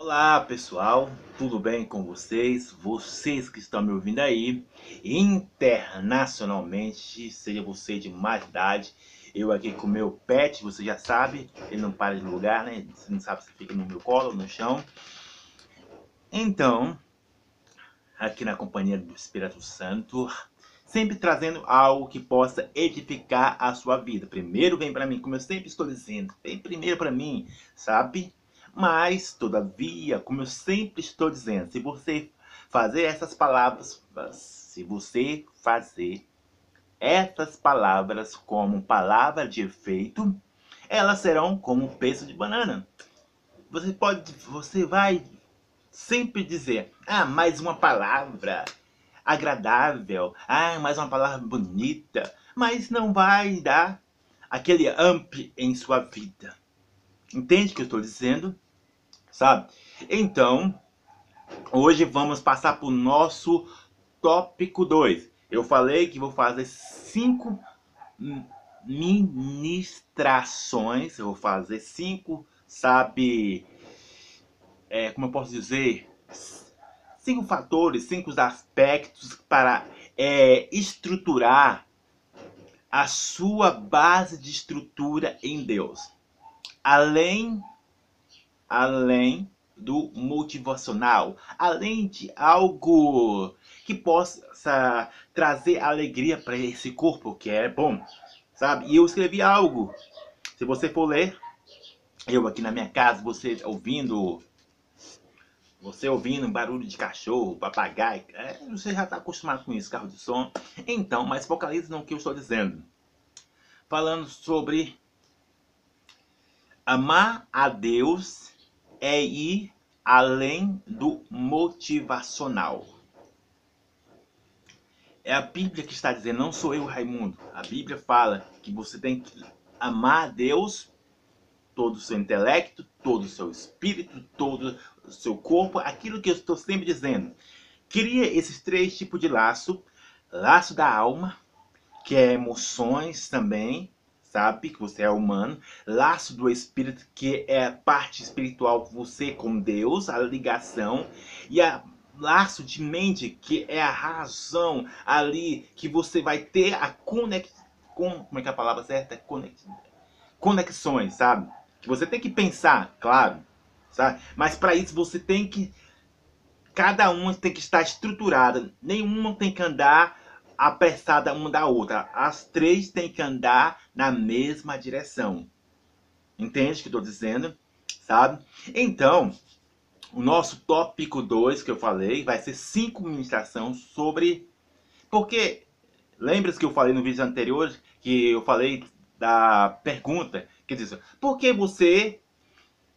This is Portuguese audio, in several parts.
Olá pessoal, tudo bem com vocês? Vocês que estão me ouvindo aí internacionalmente, seja você de mais idade, eu aqui com meu pet, você já sabe, ele não para de lugar, né? Você não sabe se fica no meu colo no chão. Então, aqui na companhia do Espírito Santo, sempre trazendo algo que possa edificar a sua vida. Primeiro vem para mim, como eu sempre estou dizendo, vem primeiro para mim, sabe? Mas, todavia, como eu sempre estou dizendo, se você fazer essas palavras, se você fazer essas palavras como palavra de efeito, elas serão como um peso de banana. Você pode, você vai sempre dizer, ah, mais uma palavra agradável, ah, mais uma palavra bonita, mas não vai dar aquele amp em sua vida. Entende o que eu estou dizendo? Sabe? Então, hoje vamos passar para o nosso tópico 2. Eu falei que vou fazer cinco ministrações, eu vou fazer cinco, sabe, é, como eu posso dizer, cinco fatores, cinco aspectos para é, estruturar a sua base de estrutura em Deus. Além além do motivacional, além de algo que possa trazer alegria para esse corpo, que é bom, sabe? E eu escrevi algo. Se você for ler, eu aqui na minha casa, você ouvindo, você ouvindo barulho de cachorro, papagaio, é, você já está acostumado com isso, carro de som. Então, mas focalize no que eu estou dizendo. Falando sobre amar a Deus é ir além do motivacional. É a Bíblia que está dizendo, não sou eu, Raimundo. A Bíblia fala que você tem que amar a Deus, todo o seu intelecto, todo o seu espírito, todo o seu corpo, aquilo que eu estou sempre dizendo. Cria esses três tipos de laço: laço da alma, que é emoções também, sabe que você é humano, laço do espírito que é a parte espiritual você com Deus, a ligação e a laço de mente que é a razão ali que você vai ter a conex com, como é que é a palavra certa? Conex, conexões, sabe? Que você tem que pensar, claro, sabe? Mas para isso você tem que cada uma tem que estar estruturada, nenhuma tem que andar apressada uma da outra. As três têm que andar na mesma direção. Entende o que estou dizendo? Sabe? Então, o nosso tópico 2 que eu falei vai ser cinco ministrações sobre. Porque, lembra-se que eu falei no vídeo anterior que eu falei da pergunta que diz: por que você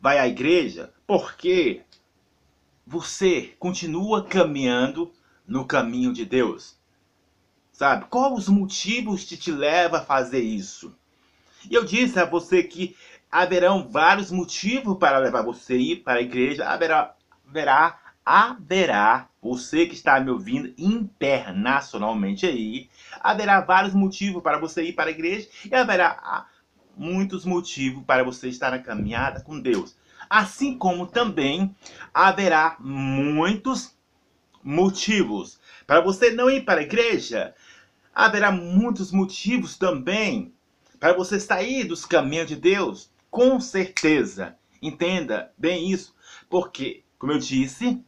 vai à igreja? Porque você continua caminhando no caminho de Deus. Sabe? Qual os motivos que te leva a fazer isso? E eu disse a você que haverão vários motivos para levar você a ir para a igreja. Haverá, haverá, haverá, você que está me ouvindo internacionalmente aí, haverá vários motivos para você ir para a igreja e haverá ah, muitos motivos para você estar na caminhada com Deus. Assim como também haverá muitos motivos para você não ir para a igreja, haverá muitos motivos também para você sair dos caminhos de Deus. Com certeza. Entenda bem isso. Porque, como eu disse,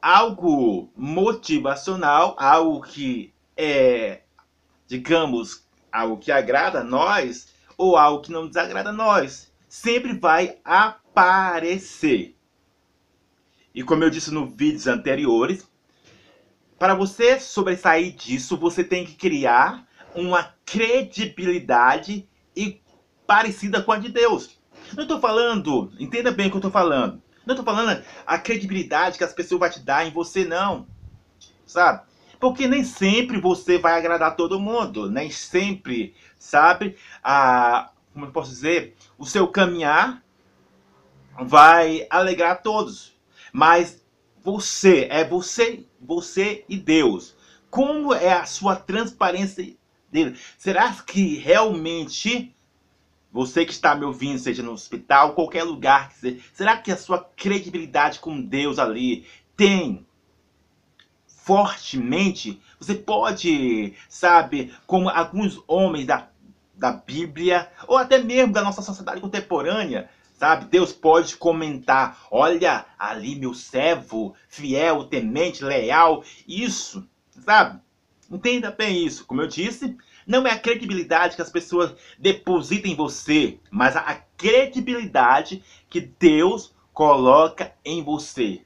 algo motivacional, algo que é, digamos, algo que agrada a nós, ou algo que não desagrada a nós, sempre vai aparecer. E como eu disse nos vídeos anteriores, para você sobressair disso, você tem que criar uma credibilidade e parecida com a de Deus. Não estou falando, entenda bem o que eu estou falando. Não estou falando a credibilidade que as pessoas vão te dar em você, não. Sabe? Porque nem sempre você vai agradar todo mundo. Nem sempre, sabe? A, como eu posso dizer? O seu caminhar vai alegrar todos. Mas você, é você, você e Deus. Como é a sua transparência dele? Será que realmente Você que está me ouvindo, seja no hospital, qualquer lugar que seja, será que a sua credibilidade com Deus ali tem fortemente? Você pode, sabe, como alguns homens da, da Bíblia, ou até mesmo da nossa sociedade contemporânea, sabe? Deus pode comentar: olha, ali meu servo, fiel, temente, leal, isso, sabe? Entenda bem isso. Como eu disse, não é a credibilidade que as pessoas depositam em você, mas a credibilidade que Deus coloca em você.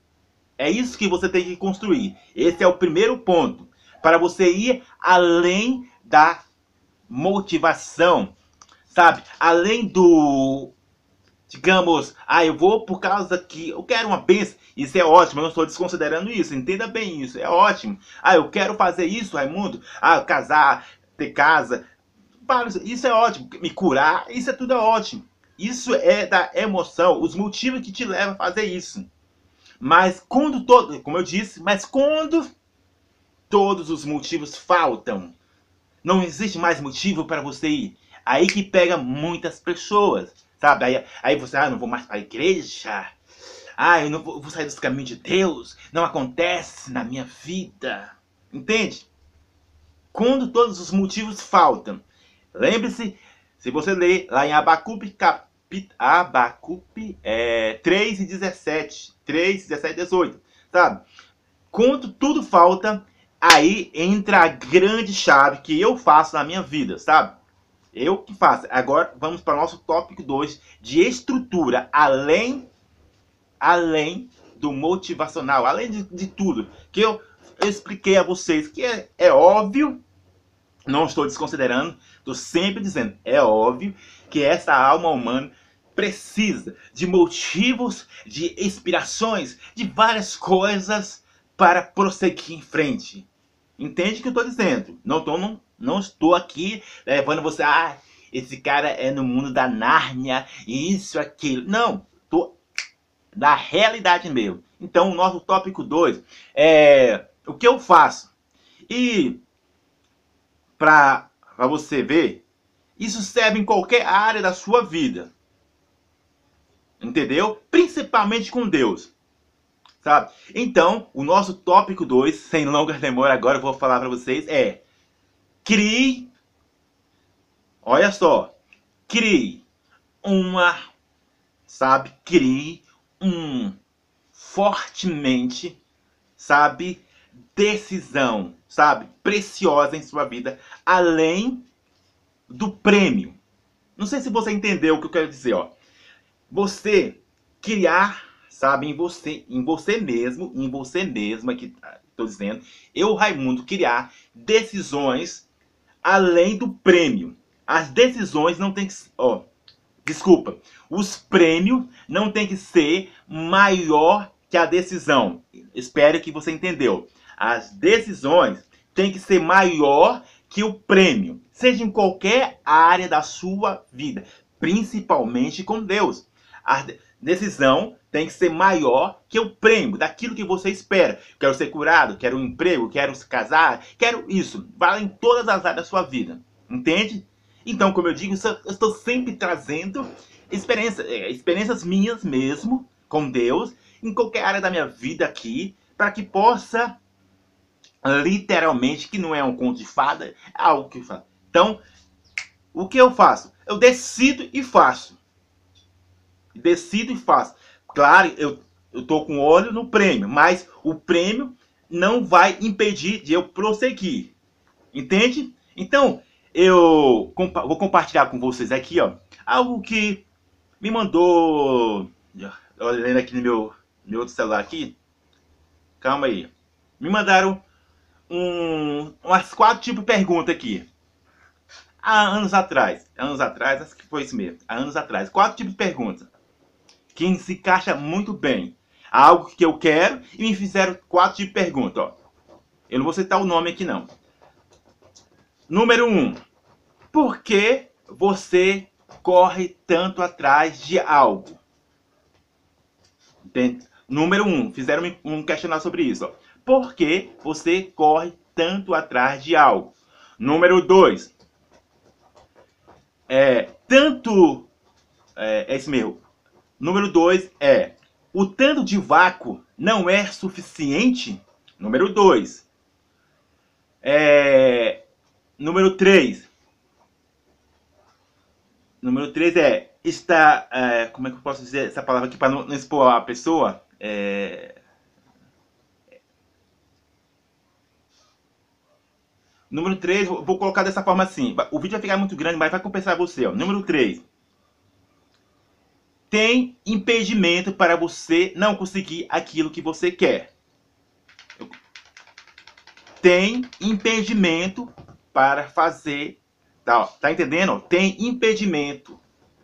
É isso que você tem que construir. Esse é o primeiro ponto. Para você ir além da motivação, sabe? Além do digamos, ah, eu vou por causa que eu quero uma bênção. Isso é ótimo, eu não estou desconsiderando isso. Entenda bem isso, é ótimo. Ah, eu quero fazer isso, Raimundo. Ah, casar, ter casa. Isso é ótimo. Me curar, isso é tudo ótimo. Isso é da emoção, os motivos que te levam a fazer isso. Mas quando todo, como eu disse, mas quando todos os motivos faltam, não existe mais motivo para você ir. Aí que pega muitas pessoas. Sabe? Aí, aí você, ah, não vou mais para a igreja. Ah, eu não vou, vou sair dos caminhos de Deus. Não acontece na minha vida. Entende? Quando todos os motivos faltam. Lembre-se, se você ler lá em Abacupe, capit, Abacupe é, 3 e 17. 3, 17 e 18. Sabe? Quando tudo falta, aí entra a grande chave que eu faço na minha vida, sabe? Eu que faço. Agora vamos para o nosso tópico 2 de estrutura, além além do motivacional, além de, de tudo que eu, expliquei a vocês, que é, é óbvio, não estou desconsiderando, estou sempre dizendo, é óbvio que essa alma humana precisa de motivos, de inspirações, de várias coisas para prosseguir em frente. Entende o que eu estou dizendo? Não estou não, não estou aqui levando você, ah, esse cara é no mundo da Nárnia, isso, aquilo. Não, estou da realidade mesmo. Então, o nosso tópico 2 é o que eu faço. E para você ver, isso serve em qualquer área da sua vida. Entendeu? Principalmente com Deus sabe? Então, o nosso tópico 2, sem longas demora, agora eu vou falar para vocês, é crie, olha só, crie uma, sabe, crie um fortemente, sabe, decisão, sabe, preciosa em sua vida, além do prêmio. Não sei se você entendeu o que eu quero dizer, ó. Você criar sabe? Em você, em você mesmo, em você mesma, que estou dizendo, eu, Raimundo, criar decisões além do prêmio. As decisões não tem que, ó, desculpa, os prêmios não tem que ser maior que a decisão. Espero que você entendeu. As decisões tem que ser maior que o prêmio, seja em qualquer área da sua vida, principalmente com Deus. A decisão tem que ser maior que o prêmio, daquilo que você espera. Quero ser curado, quero um emprego, quero se casar, quero isso. Vale em todas as áreas da sua vida. Entende? Então, como eu digo, eu estou sempre trazendo experiências, é, experiências minhas mesmo, com Deus, em qualquer área da minha vida aqui, para que possa, literalmente, que não é um conto de fada, é algo que eu faço. Então, o que eu faço? Eu decido e faço. Decido e faço. Claro, eu estou com olho no prêmio, mas o prêmio não vai impedir de eu prosseguir. Entende? Então, eu compa vou compartilhar com vocês aqui, ó, algo que me mandou, olhando aqui no meu, meu outro celular aqui, calma aí, me mandaram um, umas quatro tipos de pergunta aqui. Há anos atrás, anos atrás, acho que foi isso mesmo, há anos atrás, quatro tipos de perguntas que se encaixa muito bem. Algo que eu quero e me fizeram quatro de pergunta. Ó. Eu não vou citar o nome aqui não. Número um. Por que você corre tanto atrás de algo? Entende? Número um. Fizeram um questionário sobre isso. Ó. Por que você corre tanto atrás de algo? Número dois. é, tanto. É, é esse mesmo. Número 2 é: o tanto de vácuo não é suficiente? Número 2. É, número 3. Número 3 é: está. É, como é que eu posso dizer essa palavra aqui para não, não expor a pessoa? É, Número 3, vou colocar dessa forma assim. O vídeo vai ficar muito grande, mas vai compensar você. Ó. Número 3. Tem impedimento para você não conseguir aquilo que você quer. Tem impedimento para fazer. Tá, tá entendendo? Tem impedimento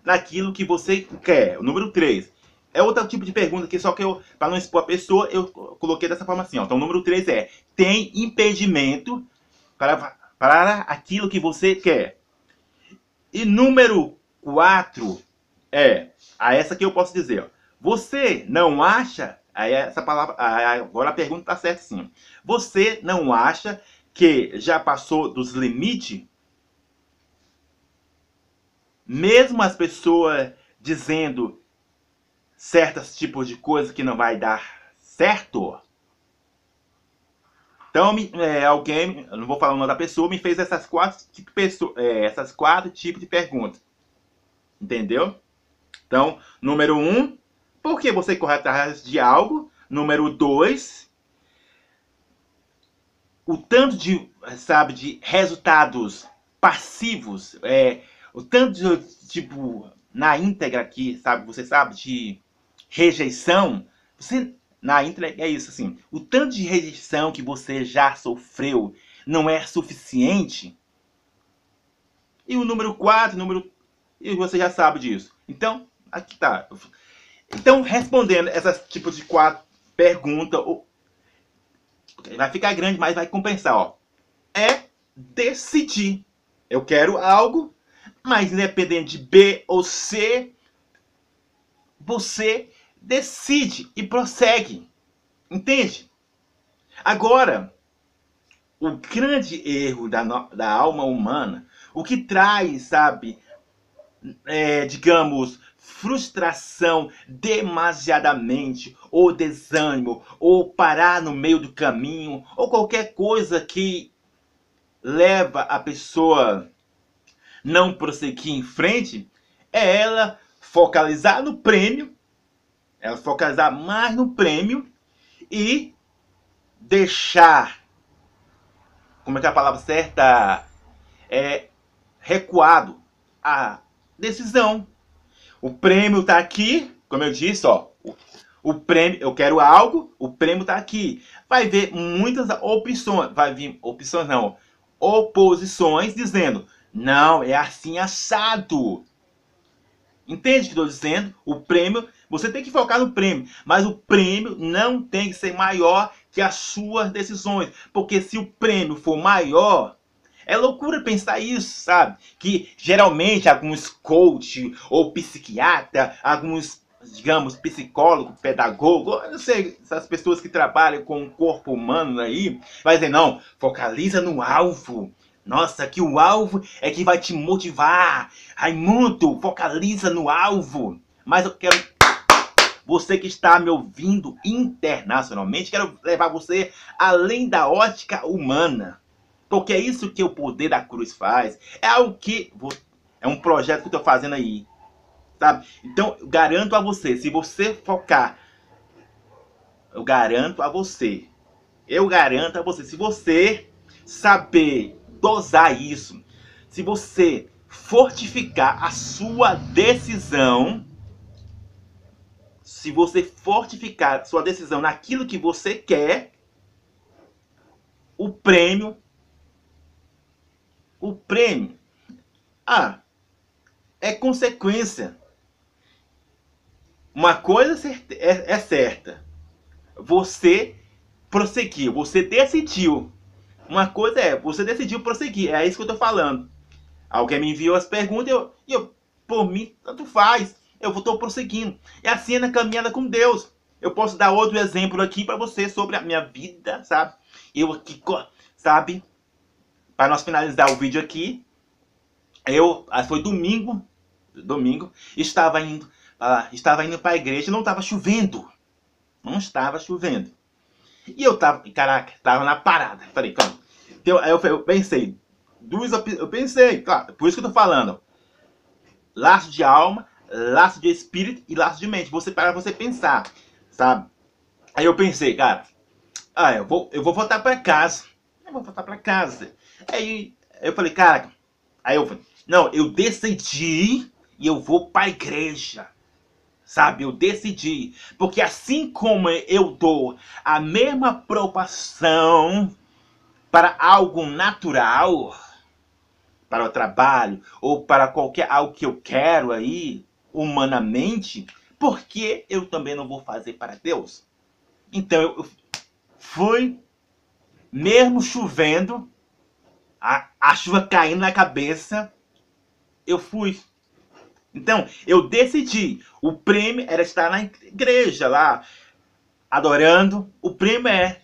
naquilo que você quer. O número 3. É outro tipo de pergunta que só que eu, para não expor a pessoa, eu coloquei dessa forma assim. Ó. Então, o número 3 é: tem impedimento para, para aquilo que você quer. E número 4 é, a essa que eu posso dizer, ó, você não acha, aí essa palavra, agora a pergunta está certa sim. Você não acha que já passou dos limites? Mesmo as pessoas dizendo certos tipos de coisas que não vai dar certo, então, é, alguém, não vou falar o nome da pessoa, me fez essas quatro, tipo, pessoa, é, essas quatro tipos de perguntas. Entendeu? Então, número um, por que você corre atrás de algo? Número dois, o tanto de, sabe, de resultados passivos, é, o tanto de, tipo, na íntegra aqui, sabe, você sabe, de rejeição, você na íntegra é isso, assim. O tanto de rejeição que você já sofreu não é suficiente. E o número 4, número. E você já sabe disso. Então, aqui tá. Então, respondendo essas tipos de quatro perguntas, vai ficar grande, mas vai compensar, ó. É decidir. Eu quero algo, mas independente de B ou C, você decide e prossegue. Entende? Agora, o grande erro da, da alma humana, o que traz, sabe, é, digamos, frustração demasiadamente, ou desânimo, ou parar no meio do caminho, ou qualquer coisa que leva a pessoa não prosseguir em frente, é ela focalizar no prêmio ela focalizar mais no prêmio e deixar, como é que é a palavra certa? É recuado a decisão. O prêmio está aqui, como eu disse, ó. O prêmio, eu quero algo, o prêmio está aqui. Vai ver muitas opções, vai vir opções não, oposições dizendo, não, é assim assado. Entende o que estou dizendo? O prêmio você tem que focar no prêmio, mas o prêmio não tem que ser maior que as suas decisões, porque se o prêmio for maior, é loucura pensar isso, sabe? Que geralmente alguns coach ou psiquiatra, alguns, digamos, psicólogo, pedagogo, não sei, essas pessoas que trabalham com o corpo humano aí, vai dizer, não, focaliza no alvo. Nossa, que o alvo é que vai te motivar. Raimundo, focaliza no alvo. Mas eu quero você que está me ouvindo internacionalmente, quero levar você além da ótica humana. Porque é isso que o poder da cruz faz. É algo que. É um projeto que eu estou fazendo aí. Sabe? Então, garanto a você, se você focar. Eu garanto a você. Eu garanto a você. Se você saber dosar isso. Se você fortificar a sua decisão se você fortificar sua decisão naquilo que você quer, o prêmio. O prêmio. Ah, é consequência. Uma coisa é, é certa. Você prosseguiu, você decidiu. Uma coisa é, você decidiu prosseguir. É isso que eu tô falando. Alguém me enviou as perguntas e eu, eu por mim, tanto faz eu estou prosseguindo. É assim na caminhada com Deus. Eu posso dar outro exemplo aqui para você sobre a minha vida, sabe? Eu aqui, sabe? Para nós finalizar o vídeo aqui, eu, ah, foi domingo, domingo, estava indo, uh, estava indo para a igreja, não estava chovendo, não estava chovendo. E eu tava, caraca, tava na parada. Falei, calma. Então, aí eu, eu pensei, duas, eu pensei, claro, por isso que eu tô falando. Laço de alma, laço de espírito e laço de mente. Você para você pensar, sabe? Aí eu pensei, cara, ah, eu vou, eu vou voltar para casa. Eu vou voltar para casa. Aí eu falei, cara, aí eu falei, não, eu decidi e eu vou para a igreja. Sabe, eu decidi. Porque assim como eu dou a mesma proporção para algo natural, para o trabalho, ou para qualquer algo que eu quero aí, humanamente, por que eu também não vou fazer para Deus? Então eu fui, mesmo chovendo, a, a chuva caindo na cabeça, eu fui então, eu decidi. O prêmio era estar na igreja lá, adorando. O prêmio é.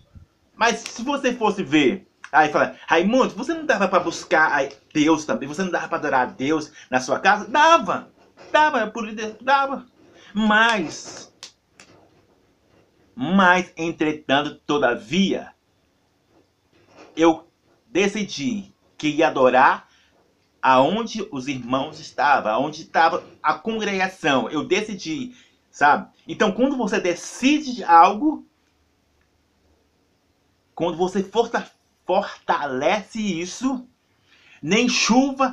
Mas se você fosse ver, aí fala, Raimundo, você não dava para buscar Deus também? Você não dava para adorar a Deus na sua casa? Dava. Dava, por dava. Mas. Mas, entretanto, todavia, eu decidi que ia adorar aonde os irmãos estavam, aonde estava a congregação. Eu decidi, sabe? Então, quando você decide algo, quando você fortalece isso, nem chuva,